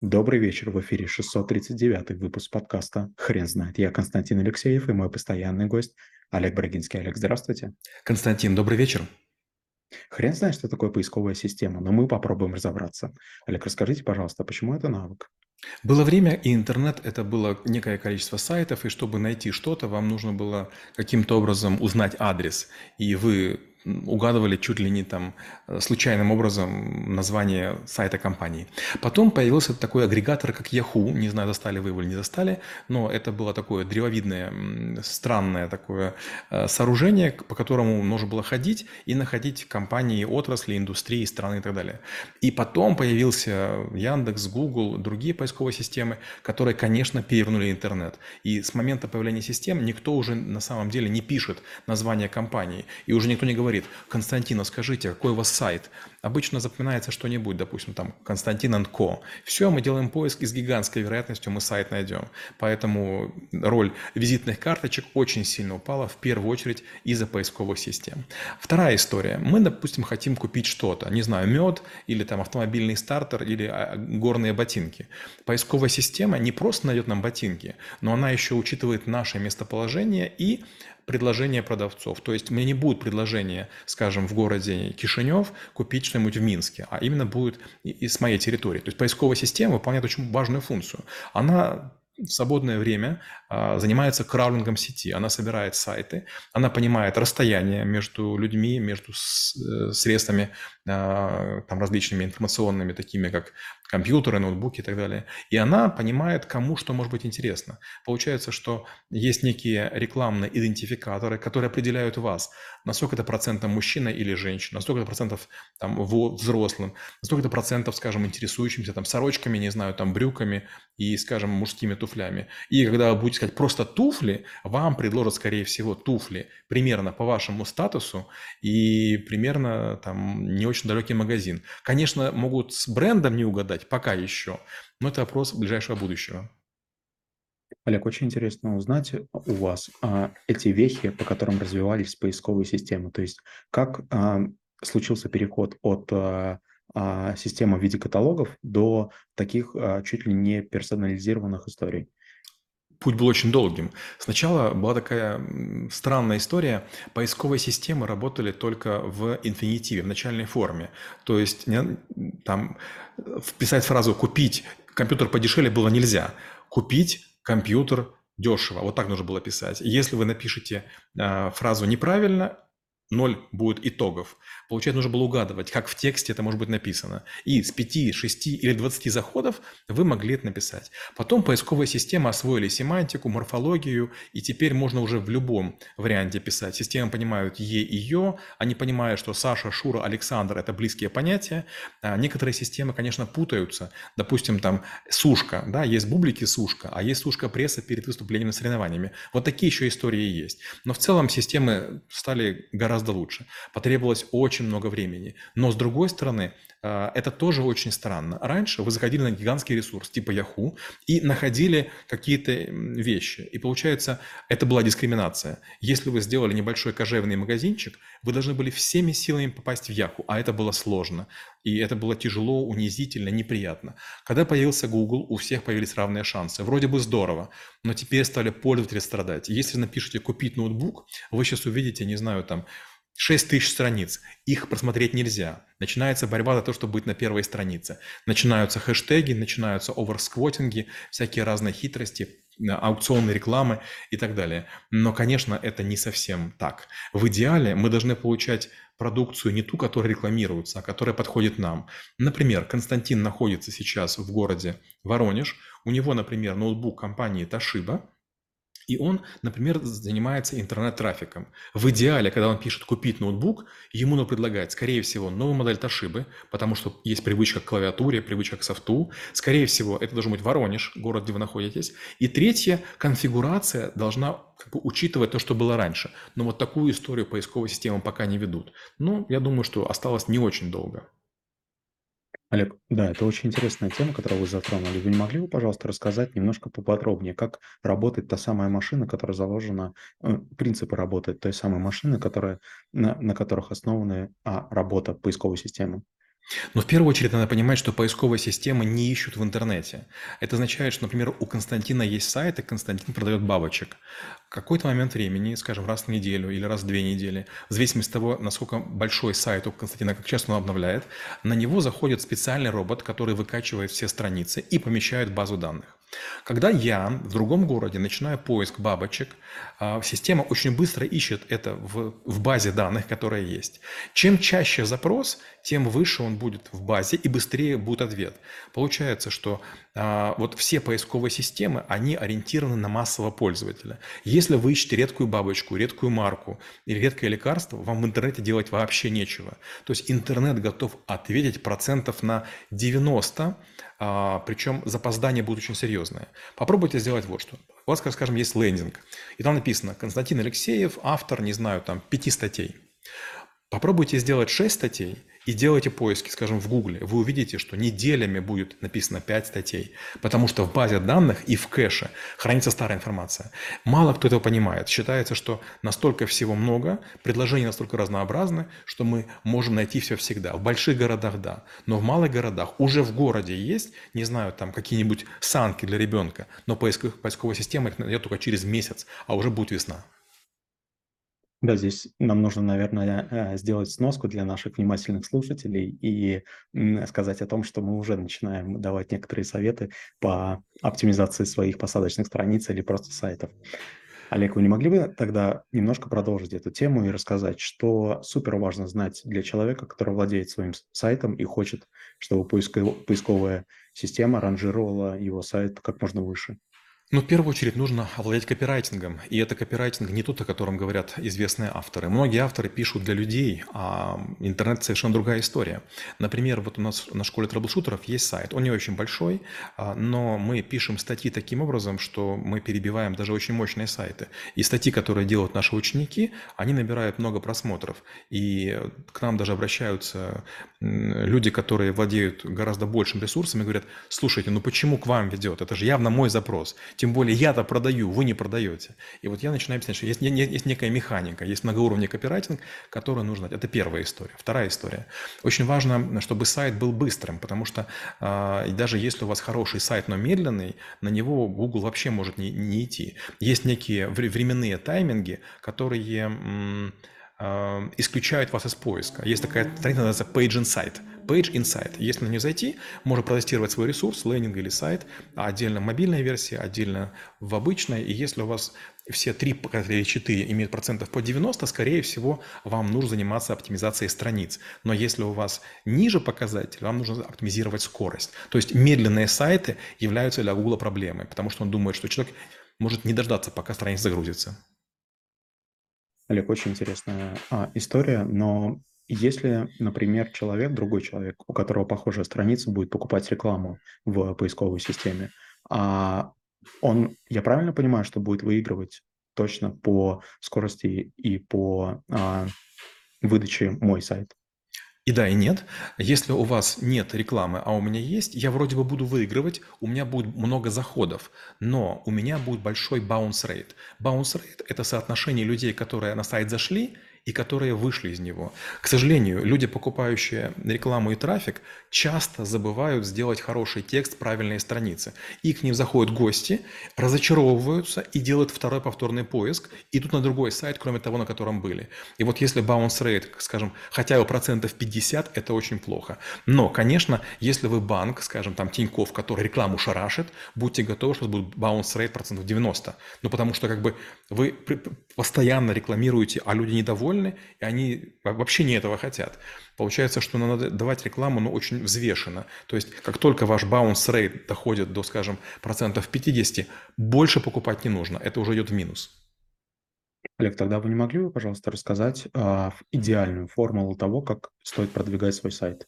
Добрый вечер, в эфире 639 выпуск подкаста «Хрен знает». Я Константин Алексеев и мой постоянный гость Олег Брагинский. Олег, здравствуйте. Константин, добрый вечер. Хрен знает, что такое поисковая система, но мы попробуем разобраться. Олег, расскажите, пожалуйста, почему это навык? Было время, и интернет– это было некое количество сайтов, и чтобы найти что-то, вам нужно было каким-то образом узнать адрес. И вы угадывали чуть ли не там э, случайным образом название сайта компании. Потом появился такой агрегатор, как Yahoo. Не знаю, застали вы его или не застали, но это было такое древовидное, странное такое э, сооружение, по которому нужно было ходить и находить компании, отрасли, индустрии, страны и так далее. И потом появился Яндекс, Google, другие поисковые системы, которые, конечно, перевернули интернет. И с момента появления систем никто уже на самом деле не пишет название компании, и уже никто не говорит, говорит, Константин, скажите, какой у вас сайт? Обычно запоминается что-нибудь, допустим, там Константин Ко. Все, мы делаем поиск и с гигантской вероятностью мы сайт найдем. Поэтому роль визитных карточек очень сильно упала, в первую очередь из-за поисковых систем. Вторая история. Мы, допустим, хотим купить что-то, не знаю, мед или там автомобильный стартер или а, горные ботинки. Поисковая система не просто найдет нам ботинки, но она еще учитывает наше местоположение и предложения продавцов. То есть мне не будет предложения, скажем, в городе Кишинев купить что-нибудь в Минске, а именно будет из моей территории. То есть поисковая система выполняет очень важную функцию. Она в свободное время а, занимается краулингом сети. Она собирает сайты, она понимает расстояние между людьми, между э, средствами а, там, различными информационными, такими как компьютеры, ноутбуки и так далее. И она понимает, кому что может быть интересно. Получается, что есть некие рекламные идентификаторы, которые определяют вас, насколько это процентов мужчина или женщина, насколько это процентов там, взрослым, насколько это процентов, скажем, интересующимся там, сорочками, не знаю, там, брюками и, скажем, мужскими туфлями. И когда вы будете сказать просто туфли, вам предложат, скорее всего, туфли примерно по вашему статусу и примерно там не очень далекий магазин. Конечно, могут с брендом не угадать, пока еще, но это вопрос ближайшего будущего. Олег, очень интересно узнать у вас а, эти вехи, по которым развивались поисковые системы. То есть как а, случился переход от а, а, системы в виде каталогов до таких а, чуть ли не персонализированных историй? Путь был очень долгим. Сначала была такая странная история. Поисковые системы работали только в инфинитиве, в начальной форме. То есть там вписать фразу «купить компьютер подешевле» было нельзя. Купить компьютер дешево. Вот так нужно было писать. Если вы напишете э, фразу неправильно, ноль будет итогов. Получается, нужно было угадывать, как в тексте это может быть написано. И с 5, 6 или 20 заходов вы могли это написать. Потом поисковые системы освоили семантику, морфологию, и теперь можно уже в любом варианте писать. Системы понимают «е» и «ё», они понимают, что Саша, Шура, Александр – это близкие понятия. А некоторые системы, конечно, путаются. Допустим, там сушка, да, есть бублики сушка, а есть сушка пресса перед выступлением на соревнованиями. Вот такие еще истории есть. Но в целом системы стали гораздо лучше. Потребовалось очень очень много времени. Но с другой стороны, э, это тоже очень странно. Раньше вы заходили на гигантский ресурс типа Yahoo и находили какие-то вещи. И получается, это была дискриминация. Если вы сделали небольшой кожевный магазинчик, вы должны были всеми силами попасть в Yahoo, а это было сложно. И это было тяжело, унизительно, неприятно. Когда появился Google, у всех появились равные шансы. Вроде бы здорово, но теперь стали пользователи страдать. Если напишите «купить ноутбук», вы сейчас увидите, не знаю, там 6 тысяч страниц. Их просмотреть нельзя. Начинается борьба за то, чтобы быть на первой странице. Начинаются хэштеги, начинаются оверсквотинги, всякие разные хитрости, аукционные рекламы и так далее. Но, конечно, это не совсем так. В идеале мы должны получать продукцию не ту, которая рекламируется, а которая подходит нам. Например, Константин находится сейчас в городе Воронеж. У него, например, ноутбук компании Toshiba – и он, например, занимается интернет-трафиком. В идеале, когда он пишет «купить ноутбук», ему нужно предлагать, скорее всего, новую модель Toshiba, потому что есть привычка к клавиатуре, привычка к софту. Скорее всего, это должен быть Воронеж, город, где вы находитесь. И третье, конфигурация должна как бы, учитывать то, что было раньше. Но вот такую историю поисковой системы пока не ведут. Но я думаю, что осталось не очень долго. Олег, да, это очень интересная тема, которую вы затронули. Вы не могли бы, пожалуйста, рассказать немножко поподробнее, как работает та самая машина, которая заложена, э, принципы работы той самой машины, которая, на, на которых основана работа поисковой системы? Но в первую очередь надо понимать, что поисковые системы не ищут в интернете. Это означает, что, например, у Константина есть сайт, и Константин продает бабочек. В какой-то момент времени, скажем, раз в неделю или раз в две недели, в зависимости от того, насколько большой сайт у Константина, как часто он обновляет, на него заходит специальный робот, который выкачивает все страницы и помещает в базу данных. Когда я в другом городе начинаю поиск бабочек, система очень быстро ищет это в, в базе данных, которая есть. Чем чаще запрос, тем выше он будет в базе и быстрее будет ответ. Получается, что а, вот все поисковые системы, они ориентированы на массового пользователя. Если вы ищете редкую бабочку, редкую марку или редкое лекарство, вам в интернете делать вообще нечего. То есть интернет готов ответить процентов на 90, а, причем запоздание будет очень серьезное. Попробуйте сделать вот что. У вас, скажем, есть лендинг, и там написано Константин Алексеев, автор, не знаю, там, пяти статей. Попробуйте сделать шесть статей и делайте поиски, скажем, в Гугле, вы увидите, что неделями будет написано 5 статей, потому что в базе данных и в кэше хранится старая информация. Мало кто этого понимает. Считается, что настолько всего много, предложения настолько разнообразны, что мы можем найти все всегда. В больших городах – да, но в малых городах уже в городе есть, не знаю, там какие-нибудь санки для ребенка, но поисковая система их найдет только через месяц, а уже будет весна. Да, здесь нам нужно, наверное, э, сделать сноску для наших внимательных слушателей и сказать о том, что мы уже начинаем давать некоторые советы по оптимизации своих посадочных страниц или просто сайтов. Олег, вы не могли бы тогда немножко продолжить эту тему и рассказать, что супер важно знать для человека, который владеет своим сайтом и хочет, чтобы поисковая система ранжировала его сайт как можно выше? Ну, в первую очередь нужно овладеть копирайтингом. И это копирайтинг не тот, о котором говорят известные авторы. Многие авторы пишут для людей, а интернет совершенно другая история. Например, вот у нас на школе трэблшутеров есть сайт. Он не очень большой, а, но мы пишем статьи таким образом, что мы перебиваем даже очень мощные сайты. И статьи, которые делают наши ученики, они набирают много просмотров. И к нам даже обращаются люди, которые владеют гораздо большим ресурсом и говорят, слушайте, ну почему к вам ведет? Это же явно мой запрос. Тем более я-то продаю, вы не продаете. И вот я начинаю объяснять, что есть, есть некая механика, есть многоуровневый копирайтинг, который нужно... Это первая история. Вторая история. Очень важно, чтобы сайт был быстрым, потому что э, даже если у вас хороший сайт, но медленный, на него Google вообще может не, не идти. Есть некие временные тайминги, которые... М- исключают вас из поиска. Есть такая страница, называется Page Insight. Page Insight. Если на нее зайти, можно протестировать свой ресурс, лендинг или сайт, а отдельно мобильная версия, отдельно в обычной. И если у вас все три или четыре имеют процентов по 90, скорее всего, вам нужно заниматься оптимизацией страниц. Но если у вас ниже показатель, вам нужно оптимизировать скорость. То есть медленные сайты являются для Google проблемой, потому что он думает, что человек может не дождаться, пока страница загрузится. Олег, очень интересная а, история, но если, например, человек, другой человек, у которого похожая страница, будет покупать рекламу в поисковой системе, а он, я правильно понимаю, что будет выигрывать точно по скорости и по а, выдаче мой сайт? И да, и нет. Если у вас нет рекламы, а у меня есть, я вроде бы буду выигрывать, у меня будет много заходов, но у меня будет большой bounce rate. Bounce rate – это соотношение людей, которые на сайт зашли – и которые вышли из него. К сожалению, люди, покупающие рекламу и трафик, часто забывают сделать хороший текст, правильные страницы. И к ним заходят гости, разочаровываются и делают второй повторный поиск, идут на другой сайт, кроме того, на котором были. И вот если bounce rate, скажем, хотя бы процентов 50, это очень плохо. Но, конечно, если вы банк, скажем, там Тиньков, который рекламу шарашит, будьте готовы, что будет bounce rate процентов 90. Ну, потому что как бы вы постоянно рекламируете, а люди недовольны, и они вообще не этого хотят. Получается, что надо давать рекламу, но очень взвешенно. То есть, как только ваш bounce rate доходит до, скажем, процентов 50, больше покупать не нужно. Это уже идет в минус. Олег, тогда вы не могли бы, пожалуйста, рассказать э, идеальную формулу того, как стоит продвигать свой сайт?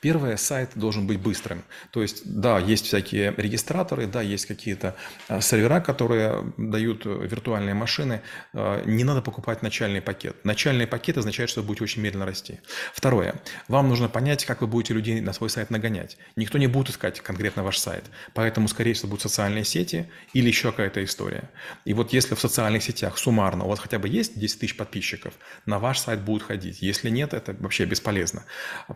Первое, сайт должен быть быстрым. То есть, да, есть всякие регистраторы, да, есть какие-то а, сервера, которые дают э, виртуальные машины. А, не надо покупать начальный пакет. Начальный пакет означает, что вы будете очень медленно расти. Второе, вам нужно понять, как вы будете людей на свой сайт нагонять. Никто не будет искать конкретно ваш сайт. Поэтому, скорее всего, будут социальные сети или еще какая-то история. И вот если в социальных сетях суммарно у вас хотя бы есть 10 тысяч подписчиков, на ваш сайт будут ходить. Если нет, это вообще бесполезно.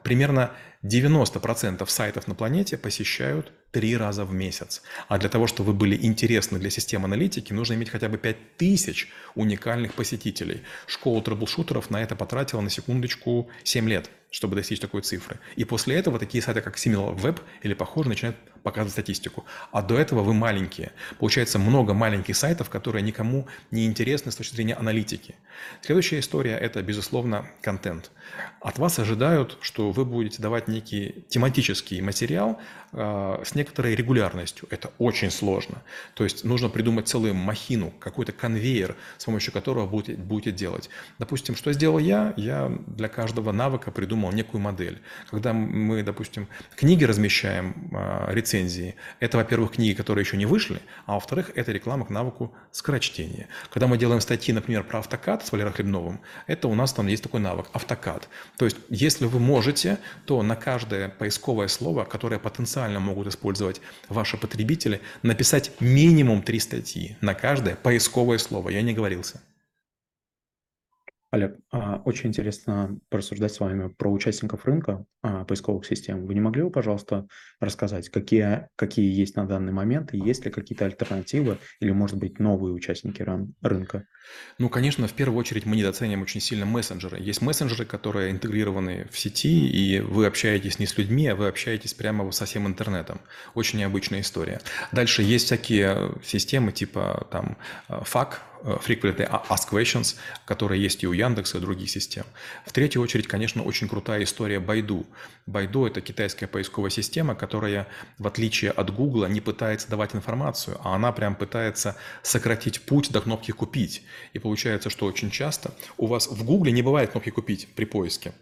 Примерно 90% сайтов на планете посещают три раза в месяц. А для того, чтобы вы были интересны для систем аналитики, нужно иметь хотя бы 5000 уникальных посетителей. Школа трэблшутеров на это потратила на секундочку 7 лет чтобы достичь такой цифры. И после этого такие сайты, как SimilarWeb или похожие, начинают показывать статистику. А до этого вы маленькие. Получается много маленьких сайтов, которые никому не интересны с точки зрения аналитики. Следующая история – это, безусловно, контент. От вас ожидают, что вы будете давать некий тематический материал э, с некоторой регулярностью. Это очень сложно. То есть нужно придумать целую махину, какой-то конвейер, с помощью которого будете, будете делать. Допустим, что сделал я? Я для каждого навыка придумал некую модель. Когда мы, допустим, книги размещаем, э, рецензии, это, во-первых, книги, которые еще не вышли, а во-вторых, это реклама к навыку скорочтения. Когда мы делаем статьи, например, про автокад с Валерой Хлебновым, это у нас там есть такой навык – автокад. То есть, если вы можете, то на каждое поисковое слово, которое потенциально могут использовать ваши потребители, написать минимум три статьи на каждое поисковое слово. Я не говорился. Олег, а, очень интересно порассуждать с вами про участников рынка а, поисковых систем. Вы не могли бы, пожалуйста, рассказать, какие, какие есть на данный момент, и есть ли какие-то альтернативы или, может быть, новые участники рынка? Ну, конечно, в первую очередь мы недооцениваем очень сильно мессенджеры. Есть мессенджеры, которые интегрированы в сети, и вы общаетесь не с людьми, а вы общаетесь прямо со всем интернетом. Очень необычная история. Дальше есть всякие системы типа там FAQ, Э, frequently asked questions, которые есть и у Яндекса, и у других систем. В третью очередь, конечно, очень крутая история Байду. Байду – это китайская поисковая система, которая, в отличие от Гугла, не пытается давать информацию, а она прям пытается сократить путь до кнопки «Купить». И получается, что очень часто у вас в Гугле не бывает кнопки «Купить» при поиске.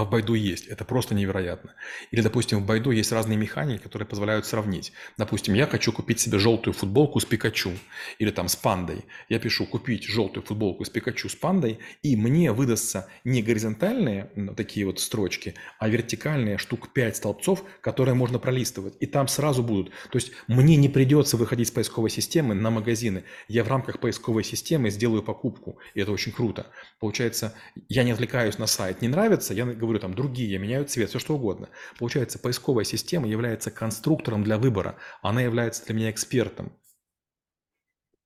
А в Байду есть. Это просто невероятно. Или, допустим, в Байду есть разные механики, которые позволяют сравнить. Допустим, я хочу купить себе желтую футболку с Пикачу. Или там с пандой. Я пишу купить желтую футболку с Пикачу с пандой. И мне выдастся не горизонтальные такие вот строчки, а вертикальные штук 5 столбцов, которые можно пролистывать. И там сразу будут. То есть мне не придется выходить с поисковой системы на магазины. Я в рамках поисковой системы сделаю покупку. И это очень круто. Получается, я не отвлекаюсь на сайт. Не нравится, я говорю там другие, меняют цвет, все что угодно. Получается, поисковая система является конструктором для выбора, она является для меня экспертом.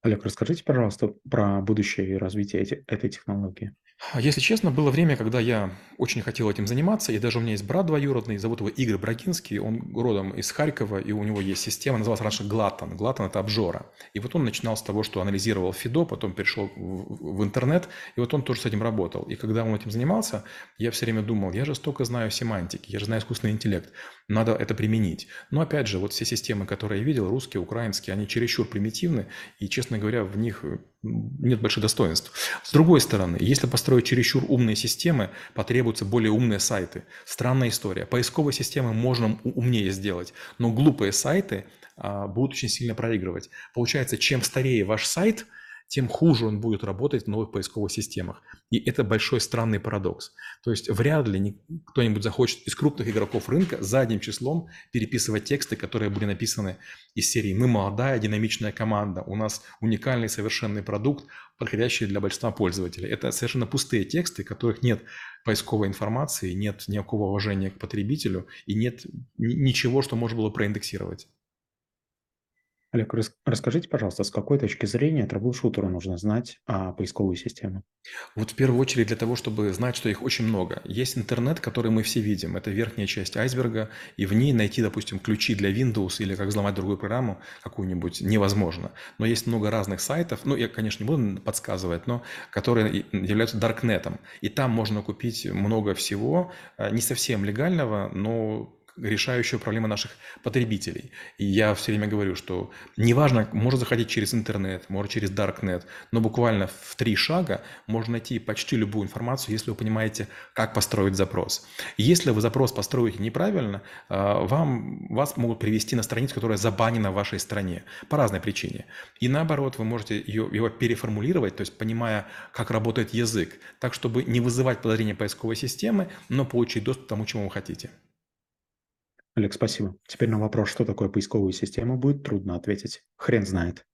Олег, расскажите, пожалуйста, про будущее развитие эти, этой технологии. А если честно, было время, когда я очень хотел этим заниматься, и даже у меня есть брат двоюродный, зовут его Игорь Брагинский, он родом из Харькова, и у него есть система, называлась раньше Глатан. Глатан – это обжора. И вот он начинал с того, что анализировал ФИДО, потом перешел в, интернет, и вот он тоже с этим работал. И когда он этим занимался, я все время думал, я же столько знаю семантики, я же знаю искусственный интеллект, надо это применить. Но опять же, вот все системы, которые я видел, русские, украинские, они чересчур примитивны, и, честно говоря, в них нет больших достоинств. С другой стороны, если построить чересчур умные системы, потребуются более умные сайты. Странная история. Поисковые системы можно умнее сделать, но глупые сайты а, будут очень сильно проигрывать. Получается, чем старее ваш сайт – тем хуже он будет работать в новых поисковых системах. И это большой странный парадокс. То есть вряд ли кто-нибудь захочет из крупных игроков рынка задним числом переписывать тексты, которые были написаны из серии «Мы молодая, динамичная команда, у нас уникальный совершенный продукт, подходящий для большинства пользователей». Это совершенно пустые тексты, в которых нет поисковой информации, нет никакого уважения к потребителю и нет ничего, что можно было проиндексировать. Олег, расскажите, пожалуйста, с какой точки зрения troubleshooter у нужно знать а, поисковую систему? Вот в первую очередь для того, чтобы знать, что их очень много. Есть интернет, который мы все видим. Это верхняя часть айсберга, и в ней найти, допустим, ключи для Windows или как взломать другую программу какую-нибудь невозможно. Но есть много разных сайтов, ну, я, конечно, не буду подсказывать, но которые являются даркнетом. И там можно купить много всего, а, не совсем легального, но решающую проблему наших потребителей. И я все время говорю, что неважно, можно заходить через интернет, можно через Darknet, но буквально в три шага можно найти почти любую информацию, если вы понимаете, как построить запрос. Если вы запрос построите неправильно, а, вам, вас могут привести на страницу, которая забанена в вашей стране по разной причине. И наоборот, вы можете ее, его переформулировать, то есть понимая, как работает язык, так, чтобы не вызывать подозрения поисковой системы, но получить доступ к тому, чему вы хотите. Олег, спасибо. Теперь на вопрос, что такое поисковая система, будет трудно ответить. Хрен знает.